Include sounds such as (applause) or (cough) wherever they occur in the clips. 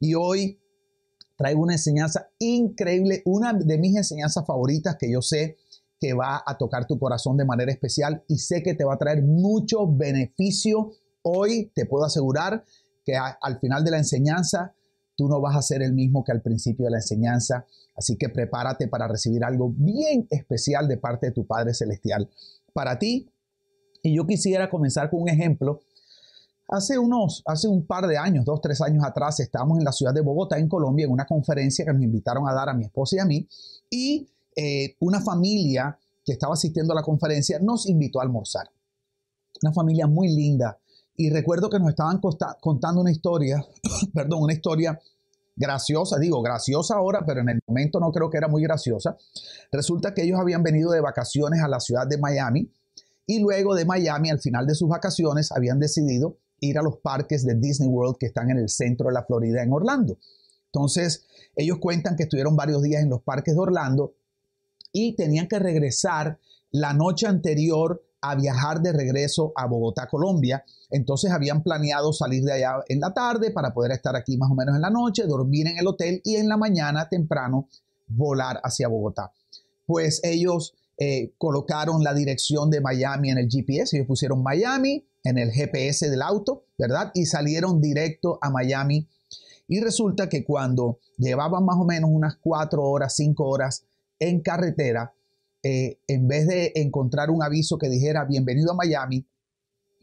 Y hoy traigo una enseñanza increíble, una de mis enseñanzas favoritas que yo sé que va a tocar tu corazón de manera especial y sé que te va a traer mucho beneficio. Hoy te puedo asegurar que al final de la enseñanza tú no vas a ser el mismo que al principio de la enseñanza. Así que prepárate para recibir algo bien especial de parte de tu Padre Celestial para ti. Y yo quisiera comenzar con un ejemplo Hace unos, hace un par de años, dos, tres años atrás, estábamos en la ciudad de Bogotá, en Colombia, en una conferencia que nos invitaron a dar a mi esposa y a mí, y eh, una familia que estaba asistiendo a la conferencia nos invitó a almorzar. Una familia muy linda. Y recuerdo que nos estaban contando una historia, (coughs) perdón, una historia graciosa, digo graciosa ahora, pero en el momento no creo que era muy graciosa. Resulta que ellos habían venido de vacaciones a la ciudad de Miami y luego de Miami, al final de sus vacaciones, habían decidido ir a los parques de Disney World que están en el centro de la Florida, en Orlando. Entonces, ellos cuentan que estuvieron varios días en los parques de Orlando y tenían que regresar la noche anterior a viajar de regreso a Bogotá, Colombia. Entonces habían planeado salir de allá en la tarde para poder estar aquí más o menos en la noche, dormir en el hotel y en la mañana temprano volar hacia Bogotá. Pues ellos eh, colocaron la dirección de Miami en el GPS, ellos pusieron Miami, en el GPS del auto, ¿verdad? Y salieron directo a Miami. Y resulta que cuando llevaban más o menos unas cuatro horas, cinco horas en carretera, eh, en vez de encontrar un aviso que dijera bienvenido a Miami,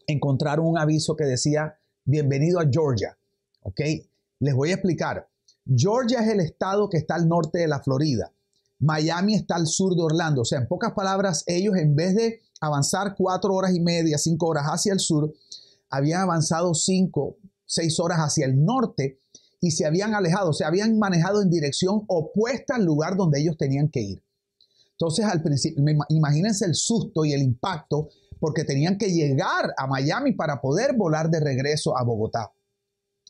encontraron un aviso que decía bienvenido a Georgia. ¿Ok? Les voy a explicar. Georgia es el estado que está al norte de la Florida. Miami está al sur de Orlando. O sea, en pocas palabras, ellos en vez de avanzar cuatro horas y media, cinco horas hacia el sur, habían avanzado cinco, seis horas hacia el norte y se habían alejado, se habían manejado en dirección opuesta al lugar donde ellos tenían que ir. Entonces, al principio, imagínense el susto y el impacto porque tenían que llegar a Miami para poder volar de regreso a Bogotá.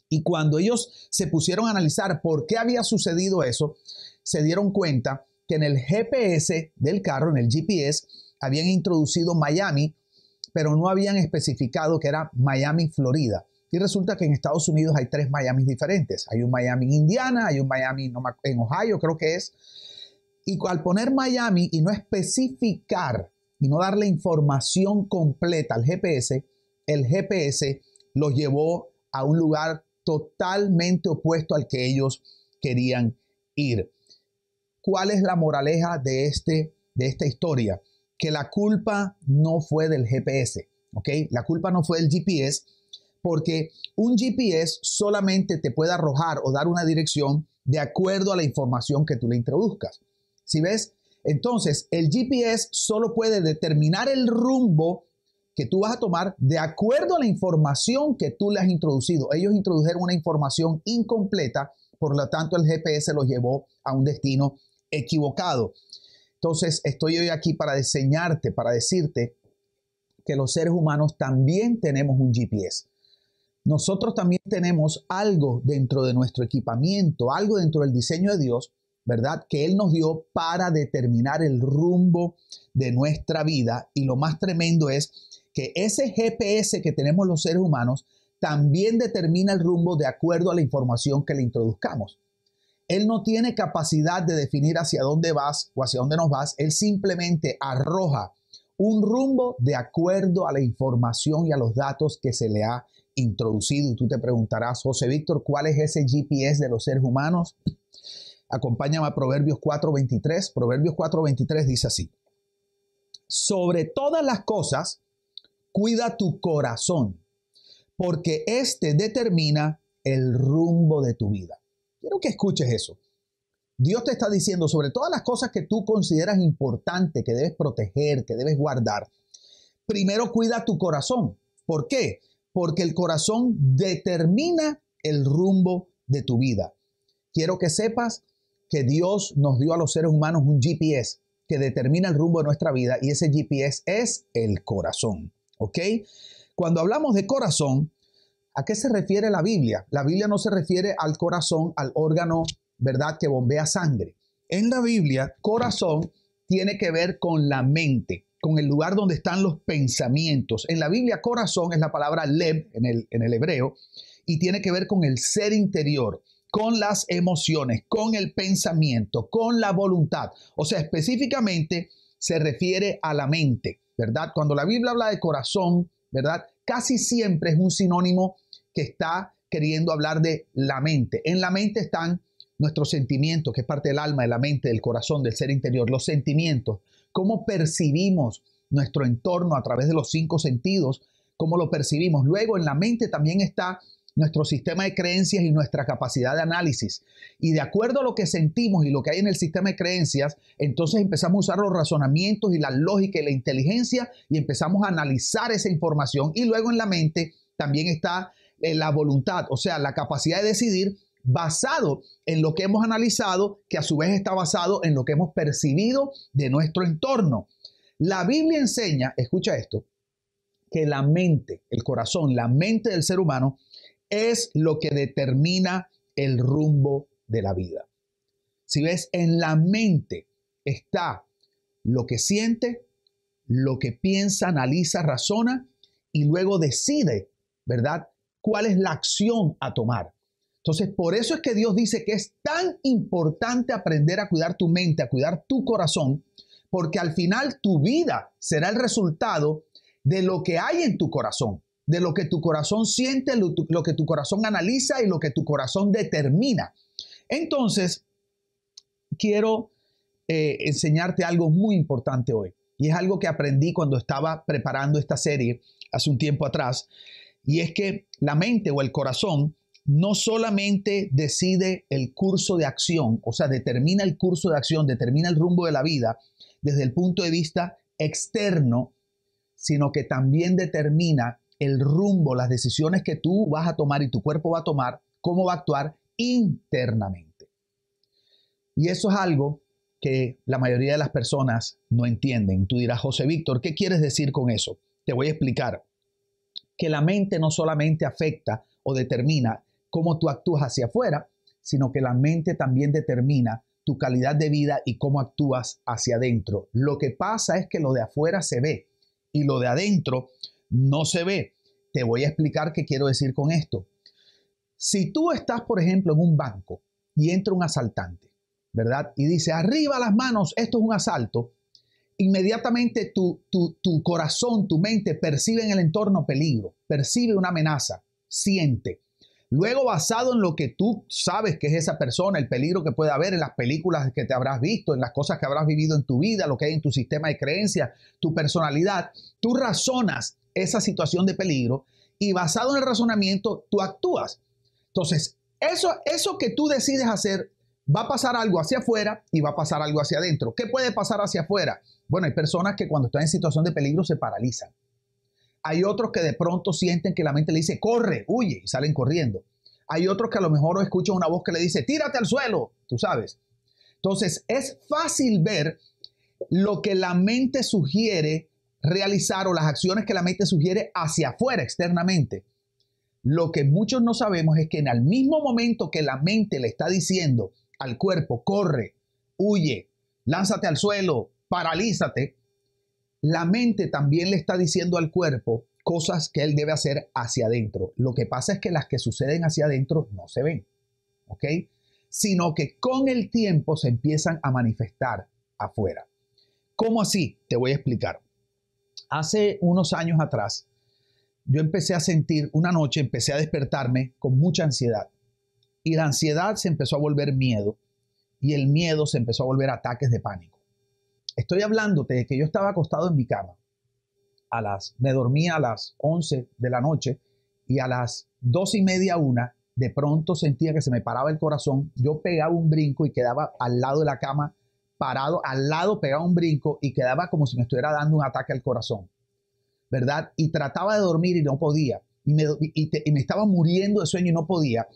Y cuando ellos se pusieron a analizar por qué había sucedido eso, se dieron cuenta que en el GPS del carro, en el GPS, habían introducido Miami, pero no habían especificado que era Miami, Florida. Y resulta que en Estados Unidos hay tres Miami diferentes. Hay un Miami en Indiana, hay un Miami en Ohio, creo que es. Y al poner Miami y no especificar y no darle información completa al GPS, el GPS los llevó a un lugar totalmente opuesto al que ellos querían ir. ¿Cuál es la moraleja de, este, de esta historia? que la culpa no fue del GPS, ¿ok? La culpa no fue del GPS porque un GPS solamente te puede arrojar o dar una dirección de acuerdo a la información que tú le introduzcas. Si ves? Entonces, el GPS solo puede determinar el rumbo que tú vas a tomar de acuerdo a la información que tú le has introducido. Ellos introdujeron una información incompleta, por lo tanto el GPS los llevó a un destino equivocado. Entonces, estoy hoy aquí para diseñarte, para decirte que los seres humanos también tenemos un GPS. Nosotros también tenemos algo dentro de nuestro equipamiento, algo dentro del diseño de Dios, ¿verdad? Que Él nos dio para determinar el rumbo de nuestra vida. Y lo más tremendo es que ese GPS que tenemos los seres humanos también determina el rumbo de acuerdo a la información que le introduzcamos. Él no tiene capacidad de definir hacia dónde vas o hacia dónde nos vas. Él simplemente arroja un rumbo de acuerdo a la información y a los datos que se le ha introducido. Y tú te preguntarás, José Víctor, ¿cuál es ese GPS de los seres humanos? Acompáñame a Proverbios 4:23. Proverbios 4:23 dice así. Sobre todas las cosas, cuida tu corazón, porque éste determina el rumbo de tu vida. Quiero que escuches eso. Dios te está diciendo sobre todas las cosas que tú consideras importantes, que debes proteger, que debes guardar. Primero cuida tu corazón. ¿Por qué? Porque el corazón determina el rumbo de tu vida. Quiero que sepas que Dios nos dio a los seres humanos un GPS que determina el rumbo de nuestra vida y ese GPS es el corazón. ¿Ok? Cuando hablamos de corazón, ¿A qué se refiere la Biblia? La Biblia no se refiere al corazón, al órgano, ¿verdad?, que bombea sangre. En la Biblia, corazón tiene que ver con la mente, con el lugar donde están los pensamientos. En la Biblia, corazón es la palabra lev en el, en el hebreo y tiene que ver con el ser interior, con las emociones, con el pensamiento, con la voluntad. O sea, específicamente se refiere a la mente, ¿verdad? Cuando la Biblia habla de corazón, ¿verdad? Casi siempre es un sinónimo que está queriendo hablar de la mente. En la mente están nuestros sentimientos, que es parte del alma, de la mente, del corazón, del ser interior, los sentimientos, cómo percibimos nuestro entorno a través de los cinco sentidos, cómo lo percibimos. Luego en la mente también está nuestro sistema de creencias y nuestra capacidad de análisis. Y de acuerdo a lo que sentimos y lo que hay en el sistema de creencias, entonces empezamos a usar los razonamientos y la lógica y la inteligencia y empezamos a analizar esa información. Y luego en la mente también está la voluntad, o sea, la capacidad de decidir basado en lo que hemos analizado, que a su vez está basado en lo que hemos percibido de nuestro entorno. La Biblia enseña, escucha esto, que la mente, el corazón, la mente del ser humano es lo que determina el rumbo de la vida. Si ves, en la mente está lo que siente, lo que piensa, analiza, razona y luego decide, ¿verdad? ¿Cuál es la acción a tomar? Entonces, por eso es que Dios dice que es tan importante aprender a cuidar tu mente, a cuidar tu corazón, porque al final tu vida será el resultado de lo que hay en tu corazón, de lo que tu corazón siente, lo, que tu corazón analiza y lo que tu corazón determina. Entonces, quiero eh, enseñarte algo muy importante hoy. Y es algo que aprendí cuando estaba preparando esta serie hace un tiempo atrás. Y es que la mente o el corazón no solamente decide el curso de acción, o sea, determina el curso de acción, determina el rumbo de la vida desde el punto de vista externo, sino que también determina el rumbo, las decisiones que tú vas a tomar y tu cuerpo va a tomar, cómo va a actuar internamente. Y eso es algo que la mayoría de las personas no entienden. Tú dirás, José Víctor, ¿qué quieres decir con eso? Te voy a explicar que la mente no solamente afecta o determina cómo tú actúas hacia afuera, sino que la mente también determina tu calidad de vida y cómo actúas hacia adentro. Lo que pasa es que lo de afuera se ve y lo de adentro no se ve. Te voy a explicar qué quiero decir con esto. Si tú estás, por ejemplo, en un banco y entra un asaltante, ¿verdad? Y dice, arriba las manos, esto es un asalto, inmediatamente tu, tu, tu corazón, tu mente percibe en el entorno peligro, percibe una amenaza, siente. Luego, basado en lo que tú sabes que es esa persona, el peligro que puede haber en las películas que te habrás visto, en las cosas que habrás vivido en tu vida, lo que hay en tu sistema de creencias, tu personalidad, tú razonas esa situación de peligro y basado en el razonamiento, tú actúas. Entonces, eso, eso que tú decides hacer, va a pasar algo hacia afuera y va a pasar algo hacia adentro. ¿Qué puede pasar hacia afuera? Bueno, hay personas que cuando están en situación de peligro se paralizan. Hay otros que de pronto sienten que la mente le dice, corre, huye, y salen corriendo. Hay otros que a lo mejor escuchan una voz que le dice, tírate al suelo, tú sabes. Entonces, es fácil ver lo que la mente sugiere realizar o las acciones que la mente sugiere hacia afuera, externamente. Lo que muchos no sabemos es que en el mismo momento que la mente le está diciendo al cuerpo, corre, huye, lánzate al suelo, paralízate, la mente también le está diciendo al cuerpo cosas que él debe hacer hacia adentro. Lo que pasa es que las que suceden hacia adentro no se ven, ¿ok? Sino que con el tiempo se empiezan a manifestar afuera. ¿Cómo así? Te voy a explicar. Hace unos años atrás, yo empecé a sentir, una noche empecé a despertarme con mucha ansiedad. Y la ansiedad se empezó a volver miedo y el miedo se empezó a volver ataques de pánico. Estoy hablándote de que yo estaba acostado en mi cama. A las, me dormía a las 11 de la noche y a las dos y media, una, de pronto sentía que se me paraba el corazón. Yo pegaba un brinco y quedaba al lado de la cama, parado, al lado pegaba un brinco y quedaba como si me estuviera dando un ataque al corazón. ¿Verdad? Y trataba de dormir y no podía. Y me, y me estaba muriendo de sueño y no podía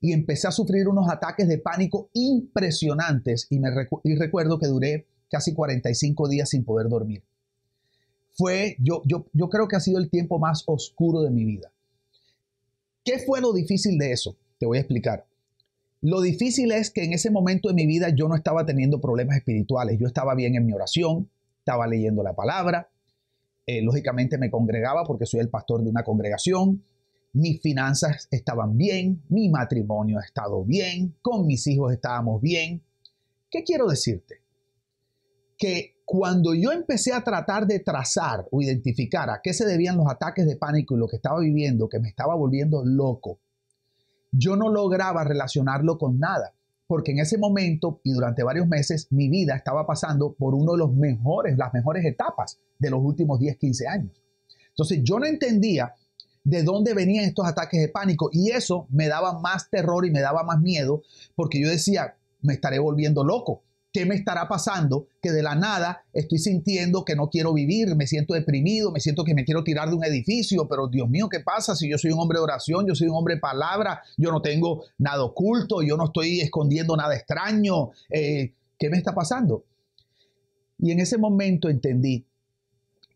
y empecé a sufrir unos ataques de pánico impresionantes y, me y recuerdo que duré casi 45 días sin poder dormir. Fue, yo, yo, yo creo que ha sido el tiempo más oscuro de mi vida. ¿Qué fue lo difícil de eso? Te voy a explicar. Lo difícil es que en ese momento de mi vida yo no estaba teniendo problemas espirituales. Yo estaba bien en mi oración, estaba leyendo la palabra, eh, lógicamente me congregaba porque soy el pastor de una congregación, mis finanzas estaban bien, mi matrimonio ha estado bien, con mis hijos estábamos bien. ¿Qué quiero decirte? Que cuando yo empecé a tratar de trazar o identificar a qué se debían los ataques de pánico y lo que estaba viviendo, que me estaba volviendo loco, yo no lograba relacionarlo con nada, porque en ese momento y durante varios meses mi vida estaba pasando por uno de los mejores, las mejores etapas de los últimos 10, 15 años. Entonces yo no entendía de dónde venían estos ataques de pánico y eso me daba más terror y me daba más miedo porque yo decía, me estaré volviendo loco. ¿Qué me estará pasando? Que de la nada estoy sintiendo que no quiero vivir, me siento deprimido, me siento que me quiero tirar de un edificio, pero Dios mío, ¿qué pasa si yo soy un hombre de oración, yo soy un hombre de palabra, yo no tengo nada oculto, yo no estoy escondiendo nada extraño? Eh, ¿Qué me está pasando? Y en ese momento entendí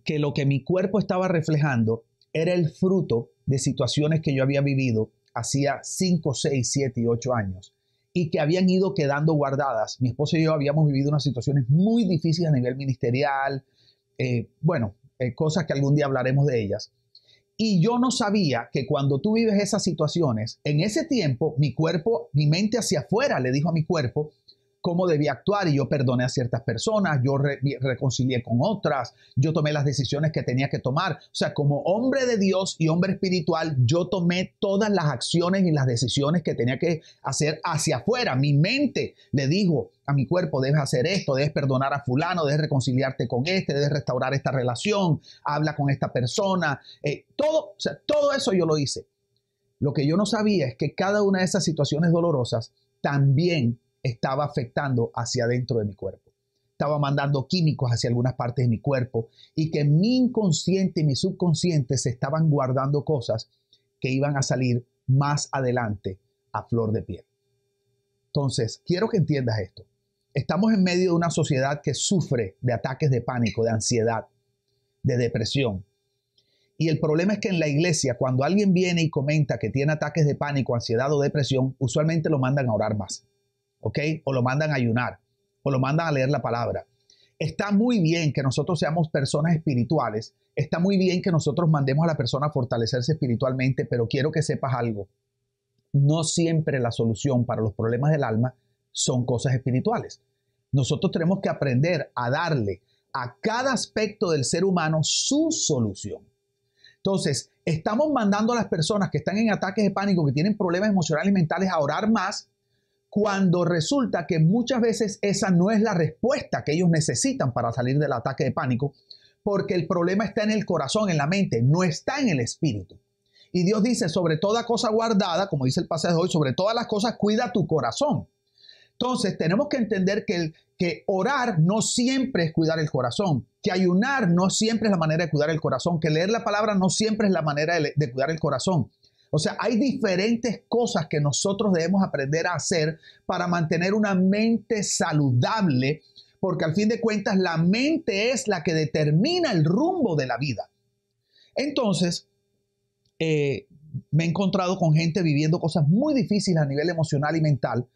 que lo que mi cuerpo estaba reflejando era el fruto de situaciones que yo había vivido hacía 5, 6, 7 y 8 años y que habían ido quedando guardadas. Mi esposo y yo habíamos vivido unas situaciones muy difíciles a nivel ministerial, eh, bueno, eh, cosas que algún día hablaremos de ellas. Y yo no sabía que cuando tú vives esas situaciones, en ese tiempo mi cuerpo, mi mente hacia afuera le dijo a mi cuerpo, cómo debía actuar y yo perdoné a ciertas personas, yo reconcilié con otras, yo tomé las decisiones que tenía que tomar. O sea, como hombre de Dios y hombre espiritual, yo tomé todas las acciones y las decisiones que tenía que hacer hacia afuera. Mi mente le dijo a mi cuerpo, debes hacer esto, debes perdonar a fulano, debes reconciliarte con este, debes restaurar esta relación, habla con esta persona. Eh, todo, todo eso yo lo hice. Lo que yo no sabía es que cada una de esas situaciones dolorosas también estaba afectando hacia adentro de mi cuerpo. Estaba mandando químicos hacia algunas partes de mi cuerpo y que mi inconsciente y mi subconsciente se estaban guardando cosas que iban a salir más adelante a flor de piel. Entonces, quiero que entiendas esto. Estamos en medio de una sociedad que sufre de ataques de pánico, de ansiedad, de depresión. Y el problema es que en la iglesia, cuando alguien viene y comenta que tiene ataques de pánico, ansiedad o depresión, usualmente lo mandan a orar más. ¿Ok? O lo mandan a ayunar, o lo mandan a leer la palabra. Está muy bien que nosotros seamos personas espirituales, está muy bien que nosotros mandemos a la persona a fortalecerse espiritualmente, pero quiero que sepas algo. No siempre la solución para los problemas del alma son cosas espirituales. Nosotros tenemos que aprender a darle a cada aspecto del ser humano su solución. Entonces, estamos mandando a las personas que están en ataques de pánico, que tienen problemas emocionales y mentales, a orar más cuando resulta que muchas veces esa no es la respuesta que ellos necesitan para salir del ataque de pánico, porque el problema está en el corazón, en la mente, no está en el espíritu. Y Dios dice, sobre toda cosa guardada, como dice el pasaje de hoy, sobre todas las cosas cuida tu corazón. Entonces tenemos que entender que, que orar no siempre es cuidar el corazón, que ayunar no siempre es la manera de cuidar el corazón, que leer la palabra no siempre es la manera de cuidar el corazón. O sea, hay diferentes cosas que nosotros debemos aprender a hacer para mantener una mente saludable, porque al fin de cuentas la mente es la que determina el rumbo de la vida. Entonces, eh, me he encontrado con gente viviendo cosas muy difíciles a nivel emocional y mental,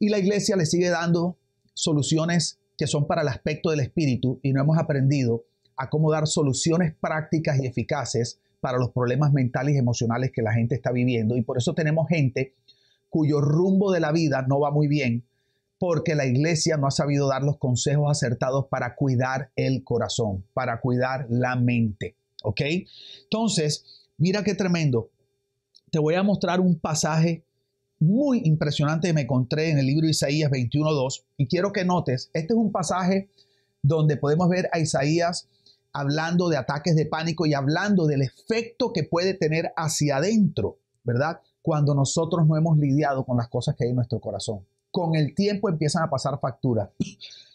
y la iglesia le sigue dando soluciones que son para el aspecto del espíritu y no hemos aprendido a cómo dar soluciones prácticas y eficaces para los problemas mentales y emocionales que la gente está viviendo. Y por eso tenemos gente cuyo rumbo de la vida no va muy bien porque la iglesia no ha sabido dar los consejos acertados para cuidar el corazón, para cuidar la mente. ¿Ok? Entonces, mira qué tremendo. Te voy a mostrar un pasaje muy impresionante que me encontré en el libro de Isaías 21.2 y quiero que notes, este es un pasaje donde podemos ver a Isaías hablando de ataques de pánico y hablando del efecto que puede tener hacia adentro, ¿verdad? Cuando nosotros no hemos lidiado con las cosas que hay en nuestro corazón. Con el tiempo empiezan a pasar facturas.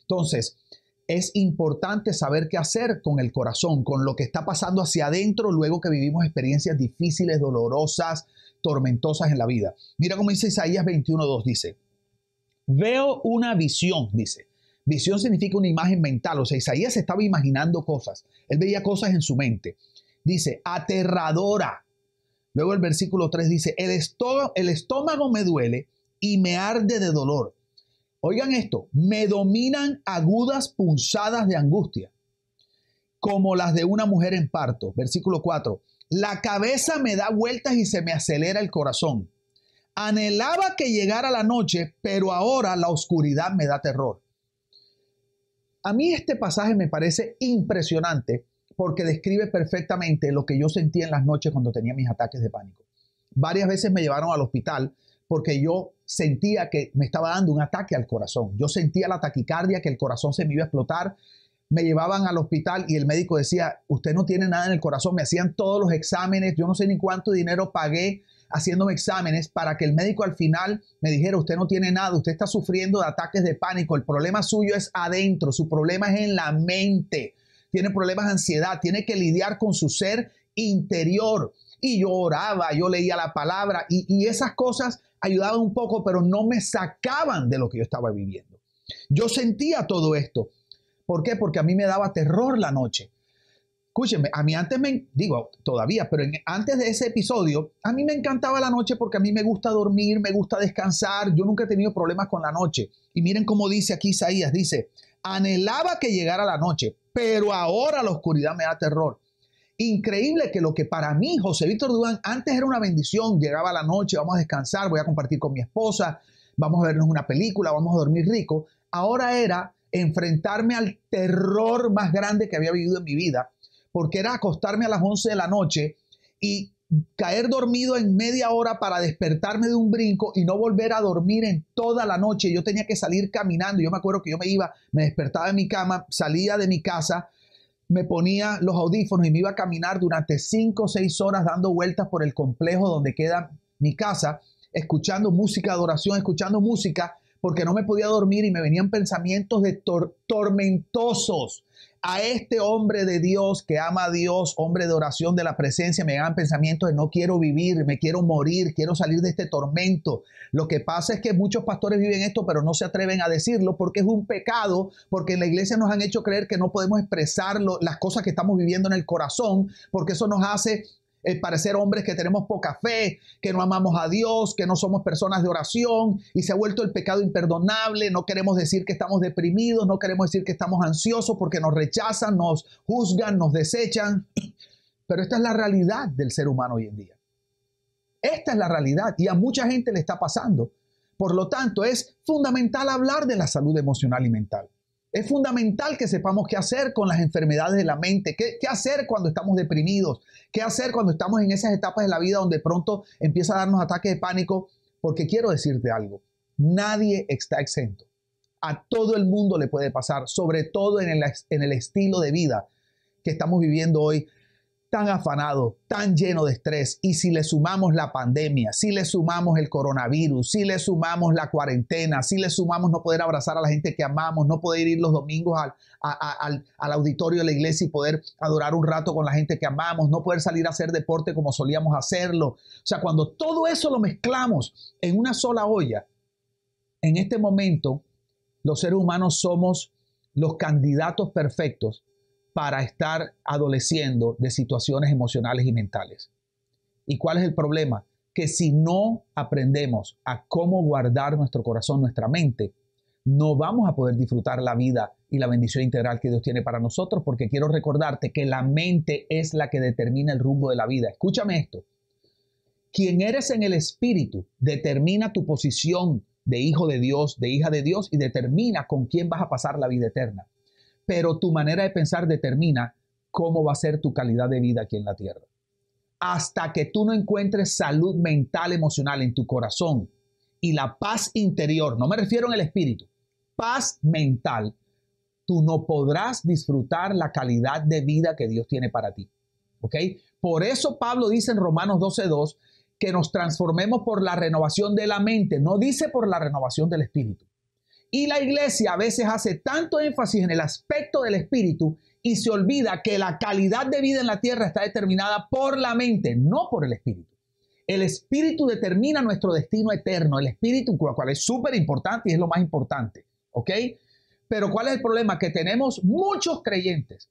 Entonces, es importante saber qué hacer con el corazón, con lo que está pasando hacia adentro luego que vivimos experiencias difíciles, dolorosas, tormentosas en la vida. Mira cómo dice Isaías 21.2, dice, veo una visión, dice, Visión significa una imagen mental, o sea, Isaías estaba imaginando cosas, él veía cosas en su mente. Dice, aterradora. Luego el versículo 3 dice, el estómago, el estómago me duele y me arde de dolor. Oigan esto, me dominan agudas punzadas de angustia, como las de una mujer en parto. Versículo 4. La cabeza me da vueltas y se me acelera el corazón. Anhelaba que llegara la noche, pero ahora la oscuridad me da terror. A mí este pasaje me parece impresionante porque describe perfectamente lo que yo sentía en las noches cuando tenía mis ataques de pánico. Varias veces me llevaron al hospital porque yo sentía que me estaba dando un ataque al corazón. Yo sentía la taquicardia, que el corazón se me iba a explotar. Me llevaban al hospital y el médico decía, usted no tiene nada en el corazón. Me hacían todos los exámenes. Yo no sé ni cuánto dinero pagué haciéndome exámenes para que el médico al final me dijera, usted no tiene nada, usted está sufriendo de ataques de pánico. El problema suyo es adentro, su problema es en la mente tiene problemas de ansiedad, tiene que lidiar con su ser interior. Y yo oraba, yo leía la palabra y, esas cosas ayudaban un poco, pero no me sacaban de lo que yo estaba viviendo. Yo sentía todo esto. ¿Por qué? Porque a mí me daba terror la noche. Escúchenme, a mí antes me, digo todavía, pero antes de ese episodio, a mí me encantaba la noche porque a mí me gusta dormir, me gusta descansar, yo nunca he tenido problemas con la noche. Y miren cómo dice aquí Isaías, dice, anhelaba que llegara la noche, pero ahora la oscuridad me da terror. Increíble que lo que para mí, José Víctor Durán, antes era una bendición, llegaba la noche, vamos a descansar, voy a compartir con mi esposa, vamos a vernos una película, vamos a dormir rico, ahora era enfrentarme al terror más grande que había vivido en mi vida, porque era acostarme a las 11 de la noche y caer dormido en media hora para despertarme de un brinco y no volver a dormir en toda la noche. Yo tenía que salir caminando. Yo me acuerdo que yo me iba, me despertaba en mi cama, salía de mi casa, me ponía los audífonos y me iba a caminar durante cinco o seis horas dando vueltas por el complejo donde queda mi casa, escuchando música adoración, escuchando música, porque no me podía dormir y me venían pensamientos de tormentosos a este hombre de Dios que ama a Dios, hombre de oración de la presencia, me dan pensamientos de no quiero vivir, me quiero morir, quiero salir de este tormento. Lo que pasa es que muchos pastores viven esto, pero no se atreven a decirlo porque es un pecado, porque en la iglesia nos han hecho creer que no podemos expresar las cosas que estamos viviendo en el corazón, porque eso nos hace el parecer hombres que tenemos poca fe, que no amamos a Dios, que no somos personas de oración y se ha vuelto el pecado imperdonable. No queremos decir que estamos deprimidos, no queremos decir que estamos ansiosos porque nos rechazan, nos juzgan, nos desechan. Pero esta es la realidad del ser humano hoy en día. Esta es la realidad y a mucha gente le está pasando. Por lo tanto, es fundamental hablar de la salud emocional y mental. Es fundamental que sepamos qué hacer con las enfermedades de la mente, qué, hacer cuando estamos deprimidos, qué hacer cuando estamos en esas etapas de la vida donde pronto empieza a darnos ataques de pánico, porque quiero decirte algo, nadie está exento. A todo el mundo le puede pasar, sobre todo en el, estilo de vida que estamos viviendo hoy, tan afanado, tan lleno de estrés, y si le sumamos la pandemia, si le sumamos el coronavirus, si le sumamos la cuarentena, si le sumamos no poder abrazar a la gente que amamos, no poder ir los domingos al, auditorio de la iglesia y poder adorar un rato con la gente que amamos, no poder salir a hacer deporte como solíamos hacerlo. O sea, cuando todo eso lo mezclamos en una sola olla, en este momento los seres humanos somos los candidatos perfectos para estar adoleciendo de situaciones emocionales y mentales. ¿Y cuál es el problema? Que si no aprendemos a cómo guardar nuestro corazón, nuestra mente, no vamos a poder disfrutar la vida y la bendición integral que Dios tiene para nosotros, porque quiero recordarte que la mente es la que determina el rumbo de la vida. Escúchame esto. Quien eres en el espíritu determina tu posición de hijo de Dios, de hija de Dios y determina con quién vas a pasar la vida eterna pero tu manera de pensar determina cómo va a ser tu calidad de vida aquí en la tierra. Hasta que tú no encuentres salud mental, emocional en tu corazón y la paz interior, no me refiero en el espíritu, paz mental, tú no podrás disfrutar la calidad de vida que Dios tiene para ti. ¿Ok? Por eso Pablo dice en Romanos 12.2 que nos transformemos por la renovación de la mente, no dice por la renovación del espíritu. Y la iglesia a veces hace tanto énfasis en el aspecto del espíritu y se olvida que la calidad de vida en la tierra está determinada por la mente, no por el espíritu. El espíritu determina nuestro destino eterno, el espíritu, cual es súper importante y es lo más importante, ¿ok? Pero ¿cuál es el problema? Que tenemos muchos creyentes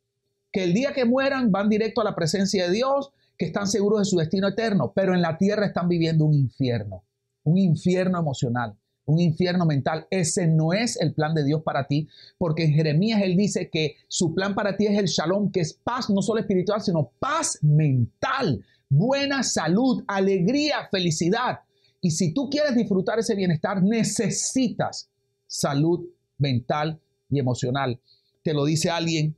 que el día que mueran van directo a la presencia de Dios, que están seguros de su destino eterno, pero en la tierra están viviendo un infierno, un infierno emocional un infierno mental. Ese no es el plan de Dios para ti, porque en Jeremías él dice que su plan para ti es el shalom, que es paz no solo espiritual, sino paz mental, buena salud, alegría, felicidad. Y si tú quieres disfrutar ese bienestar, necesitas salud mental y emocional. Te lo dice alguien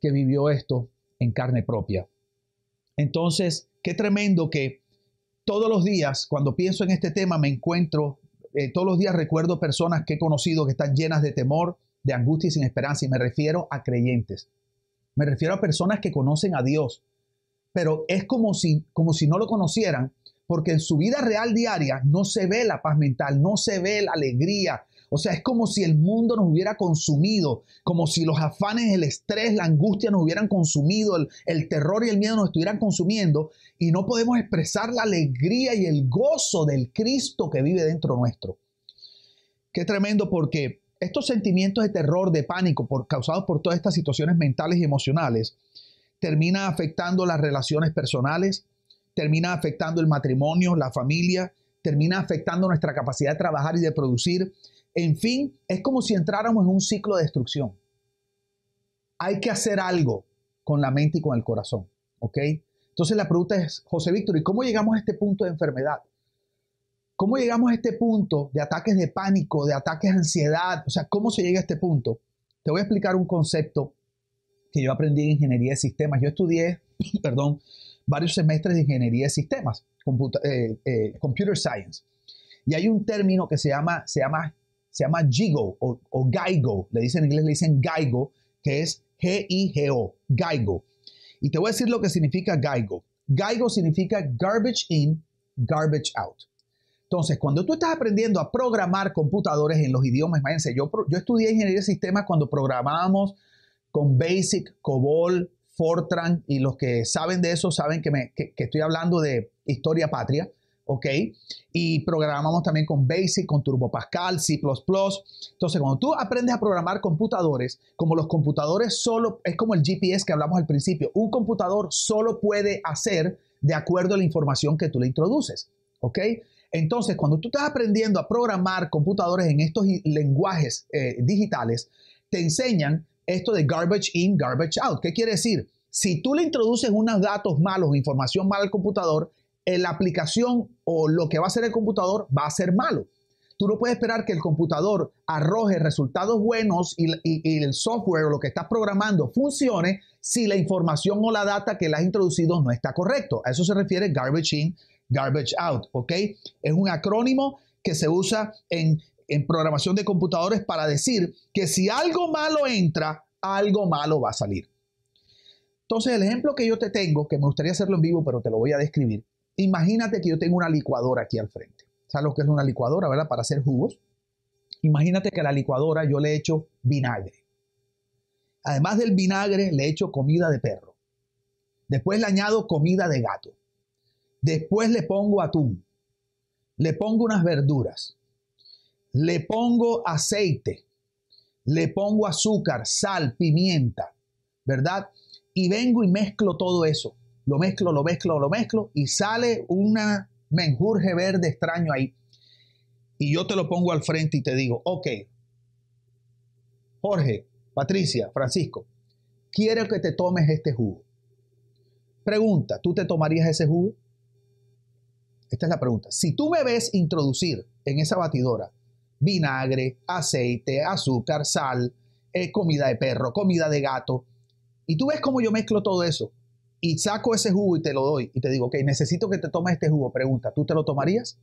que vivió esto en carne propia. Entonces, qué tremendo que todos los días, cuando pienso en este tema, me encuentro eh, todos los días recuerdo personas que he conocido que están llenas de temor, de angustia y sin esperanza, y me refiero a creyentes. Me refiero a personas que conocen a Dios, pero es como si, como si no lo conocieran, porque en su vida real diaria no se ve la paz mental, no se ve la alegría, o sea, es como si el mundo nos hubiera consumido, como si los afanes, el estrés, la angustia nos hubieran consumido, el, terror y el miedo nos estuvieran consumiendo y no podemos expresar la alegría y el gozo del Cristo que vive dentro nuestro. Qué tremendo porque estos sentimientos de terror, de pánico causados por todas estas situaciones mentales y emocionales, termina afectando las relaciones personales, termina afectando el matrimonio, la familia, termina afectando nuestra capacidad de trabajar y de producir, en fin, es como si entráramos en un ciclo de destrucción. Hay que hacer algo con la mente y con el corazón, ¿ok? Entonces la pregunta es, José Víctor, ¿y cómo llegamos a este punto de enfermedad? ¿Cómo llegamos a este punto de ataques de pánico, de ataques de ansiedad? O sea, ¿cómo se llega a este punto? Te voy a explicar un concepto que yo aprendí en ingeniería de sistemas. Yo estudié, (clears throat) perdón, varios semestres de ingeniería de sistemas, eh, eh, computer science. Y hay un término que se llama, se llama se llama GIGO o, o GIGO, le dicen en inglés, le dicen GIGO, que es G-I-G-O, GIGO. Y te voy a decir lo que significa GIGO. GIGO significa garbage in, garbage out. Entonces, cuando tú estás aprendiendo a programar computadores en los idiomas, imagínense, yo, yo estudié ingeniería de sistemas cuando programábamos con BASIC, COBOL, Fortran, y los que saben de eso saben que, me, que estoy hablando de historia patria. ¿Ok? Y programamos también con Basic, con Turbo Pascal, C++. Entonces, cuando tú aprendes a programar computadores, como los computadores solo, es como el GPS que hablamos al principio, un computador solo puede hacer de acuerdo a la información que tú le introduces, ¿ok? Entonces, cuando tú estás aprendiendo a programar computadores en estos lenguajes eh, digitales, te enseñan esto de garbage in, garbage out. ¿Qué quiere decir? Si tú le introduces unos datos malos, información mala al computador, la aplicación o lo que va a hacer el computador va a ser malo. Tú no puedes esperar que el computador arroje resultados buenos y, el software o lo que estás programando funcione si la información o la data que le has introducido no está correcto. A eso se refiere garbage in, garbage out, ¿ok? Es un acrónimo que se usa en, en programación de computadores para decir que si algo malo entra, algo malo va a salir. Entonces, el ejemplo que yo te tengo, que me gustaría hacerlo en vivo, pero te lo voy a describir, Imagínate que yo tengo una licuadora aquí al frente. ¿Sabes lo que es una licuadora, verdad? Para hacer jugos. Imagínate que a la licuadora yo le echo vinagre. Además del vinagre, le echo comida de perro. Después le añado comida de gato. Después le pongo atún. Le pongo unas verduras. Le pongo aceite. Le pongo azúcar, sal, pimienta. ¿Verdad? Y vengo y mezclo todo eso lo mezclo, lo mezclo, lo mezclo y sale una menjurje verde extraño ahí. Y yo te lo pongo al frente y te digo, ok, Jorge, Patricia, Francisco, quiero que te tomes este jugo. Pregunta, ¿tú te tomarías ese jugo? Esta es la pregunta. Si tú me ves introducir en esa batidora vinagre, aceite, azúcar, sal, eh, comida de perro, comida de gato, y tú ves cómo yo mezclo todo eso, y saco ese jugo y te lo doy y te digo, ok, necesito que te tomes este jugo, pregunta, ¿tú te lo tomarías?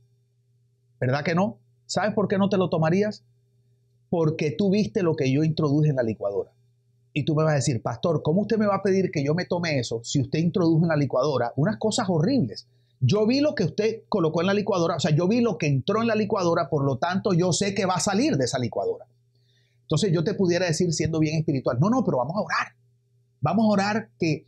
¿Verdad que no? ¿Sabes por qué no te lo tomarías? Porque tú viste lo que yo introduje en la licuadora. Y tú me vas a decir, pastor, ¿cómo usted me va a pedir que yo me tome eso si usted introdujo en la licuadora unas cosas horribles? Yo vi lo que usted colocó en la licuadora, o sea, yo vi lo que entró en la licuadora, por lo tanto yo sé que va a salir de esa licuadora. Entonces yo te pudiera decir siendo bien espiritual, no, no, pero vamos a orar. Vamos a orar que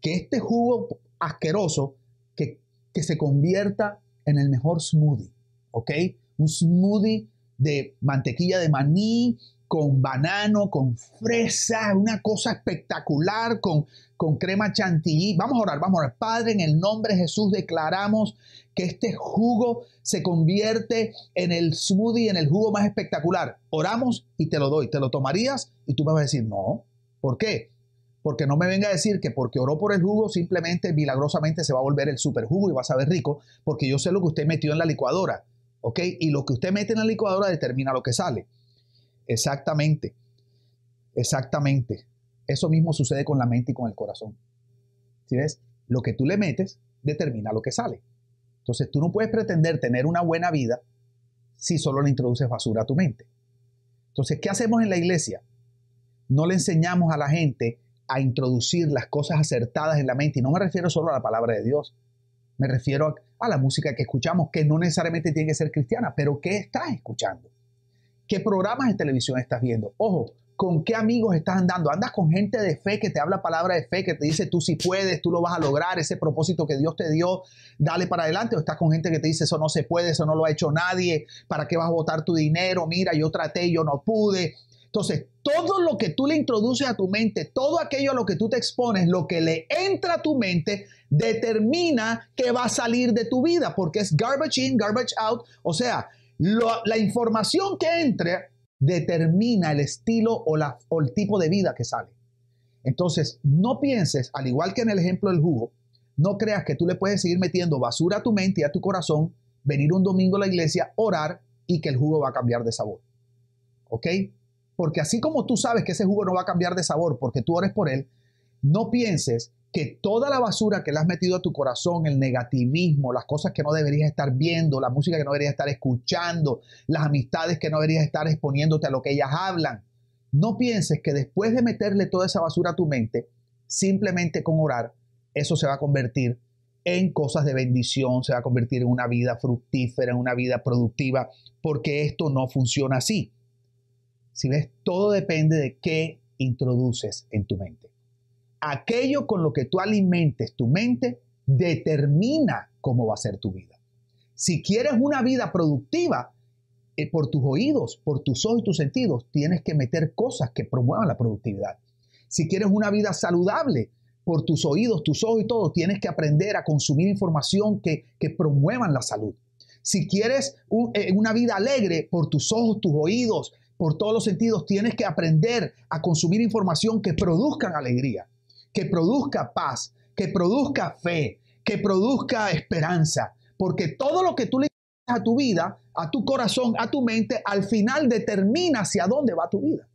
que este jugo asqueroso que, que se convierta en el mejor smoothie, ¿ok? Un smoothie de mantequilla de maní con banano, con fresa, una cosa espectacular, con, con crema chantilly. Vamos a orar, vamos a orar. Padre, en el nombre de Jesús declaramos que este jugo se convierte en el smoothie, en el jugo más espectacular. Oramos y te lo doy. ¿Te lo tomarías? Y tú me vas a decir, no. ¿Por qué? Porque no me venga a decir que porque oró por el jugo, simplemente milagrosamente se va a volver el super jugo y va a saber rico, porque yo sé lo que usted metió en la licuadora. ¿Ok? Y lo que usted mete en la licuadora determina lo que sale. Exactamente. Exactamente. Eso mismo sucede con la mente y con el corazón. ¿Sí ves? Lo que tú le metes determina lo que sale. Entonces tú no puedes pretender tener una buena vida si solo le introduces basura a tu mente. Entonces, ¿qué hacemos en la iglesia? No le enseñamos a la gente a introducir las cosas acertadas en la mente. Y no me refiero solo a la palabra de Dios. Me refiero a, la música que escuchamos, que no necesariamente tiene que ser cristiana, pero ¿qué estás escuchando? ¿Qué programas de televisión estás viendo? Ojo, ¿con qué amigos estás andando? ¿Andas con gente de fe que te habla palabra de fe, que te dice tú sí puedes, tú lo vas a lograr, ese propósito que Dios te dio, dale para adelante? ¿O estás con gente que te dice eso no se puede, eso no lo ha hecho nadie, ¿para qué vas a botar tu dinero? Mira, yo traté, yo no pude. Entonces, todo lo que tú le introduces a tu mente, todo aquello a lo que tú te expones, lo que le entra a tu mente, determina que va a salir de tu vida, porque es garbage in, garbage out. O sea, la información que entre determina el estilo o, la, o el tipo de vida que sale. Entonces, no pienses, al igual que en el ejemplo del jugo, no creas que tú le puedes seguir metiendo basura a tu mente y a tu corazón, venir un domingo a la iglesia, orar y que el jugo va a cambiar de sabor. ¿Ok? Porque así como tú sabes que ese jugo no va a cambiar de sabor porque tú ores por él, no pienses que toda la basura que le has metido a tu corazón, el negativismo, las cosas que no deberías estar viendo, la música que no deberías estar escuchando, las amistades que no deberías estar exponiéndote a lo que ellas hablan, no pienses que después de meterle toda esa basura a tu mente, simplemente con orar, eso se va a convertir en cosas de bendición, se va a convertir en una vida fructífera, en una vida productiva, porque esto no funciona así. Si ves, todo depende de qué introduces en tu mente aquello con lo que tú alimentes tu mente determina cómo va a ser tu vida. Si quieres una vida productiva, eh, por tus oídos, por tus ojos y tus sentidos, tienes que meter cosas que promuevan la productividad. Si quieres una vida saludable, por tus oídos, tus ojos y todo, tienes que aprender a consumir información que, que promuevan la salud. Si quieres eh, una vida alegre, por tus ojos, tus oídos, por todos los sentidos, tienes que aprender a consumir información que produzcan alegría que produzca paz, que produzca fe, que produzca esperanza. Porque todo lo que tú le a tu vida, a tu corazón, a tu mente, al final determina hacia dónde va tu vida.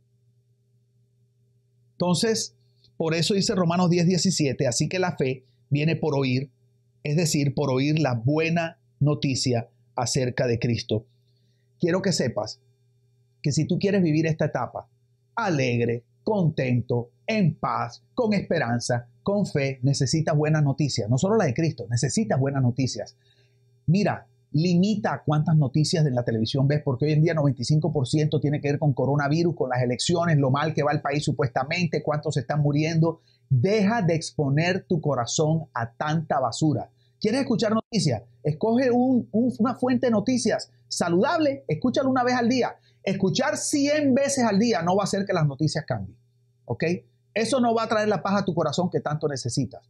Entonces, por eso dice Romanos 10, 17, así que la fe viene por oír, es decir, por oír la buena noticia acerca de Cristo. Quiero que sepas que si tú quieres vivir esta etapa alegre, contento, en paz, con esperanza, con fe, necesitas buenas noticias. No solo la de Cristo, necesitas buenas noticias. Mira, limita cuántas noticias de la televisión ves, porque hoy en día 95% tiene que ver con coronavirus, con las elecciones, lo mal que va el país supuestamente, cuántos están muriendo. Deja de exponer tu corazón a tanta basura. ¿Quieres escuchar noticias? Escoge una fuente de noticias saludable, escúchalo una vez al día. Escuchar 100 veces al día no va a hacer que las noticias cambien. ¿Ok? Eso no va a traer la paz a tu corazón que tanto necesitas.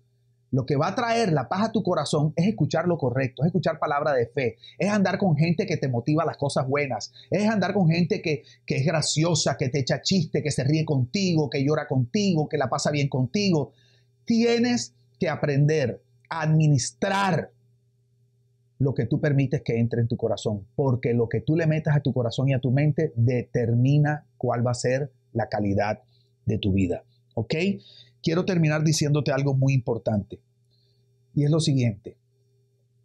Lo que va a traer la paz a tu corazón es escuchar lo correcto, es escuchar palabra de fe, es andar con gente que te motiva las cosas buenas, es andar con gente que, que es graciosa, que te echa chiste, que se ríe contigo, que llora contigo, que la pasa bien contigo. Tienes que aprender a administrar lo que tú permites que entre en tu corazón, porque lo que tú le metas a tu corazón y a tu mente determina cuál va a ser la calidad de tu vida. ¿Ok? Quiero terminar diciéndote algo muy importante. Y es lo siguiente.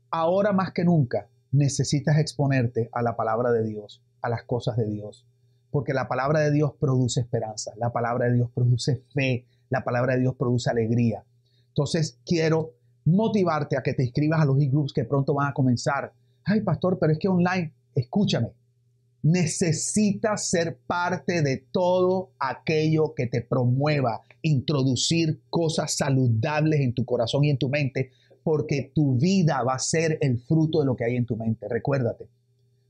Ahora más que nunca necesitas exponerte a la palabra de Dios, a las cosas de Dios, porque la palabra de Dios produce esperanza, la palabra de Dios produce fe, la palabra de Dios produce alegría. Entonces quiero motivarte a que te inscribas a los e-groups que pronto van a comenzar. Ay, pastor, pero es que online, escúchame, necesitas ser parte de todo aquello que te promueva introducir cosas saludables en tu corazón y en tu mente, porque tu vida va a ser el fruto de lo que hay en tu mente. Recuérdate,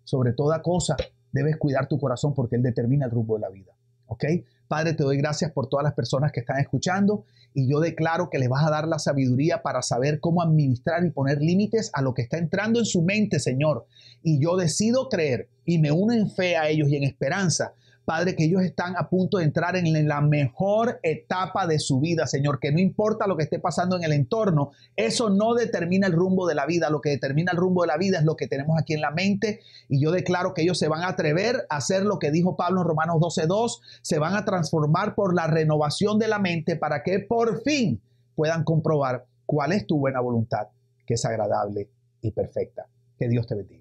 sobre toda cosa debes cuidar tu corazón porque él determina el rumbo de la vida. ¿Ok? Padre, te doy gracias por todas las personas que están escuchando y yo declaro que les vas a dar la sabiduría para saber cómo administrar y poner límites a lo que está entrando en su mente, Señor. Y yo decido creer y me uno en fe a ellos y en esperanza Padre, que ellos están a punto de entrar en la mejor etapa de su vida, Señor, que no importa lo que esté pasando en el entorno, eso no determina el rumbo de la vida, lo que determina el rumbo de la vida es lo que tenemos aquí en la mente y yo declaro que ellos se van a atrever a hacer lo que dijo Pablo en Romanos 12.2, se van a transformar por la renovación de la mente para que por fin puedan comprobar cuál es tu buena voluntad, que es agradable y perfecta. Que Dios te bendiga.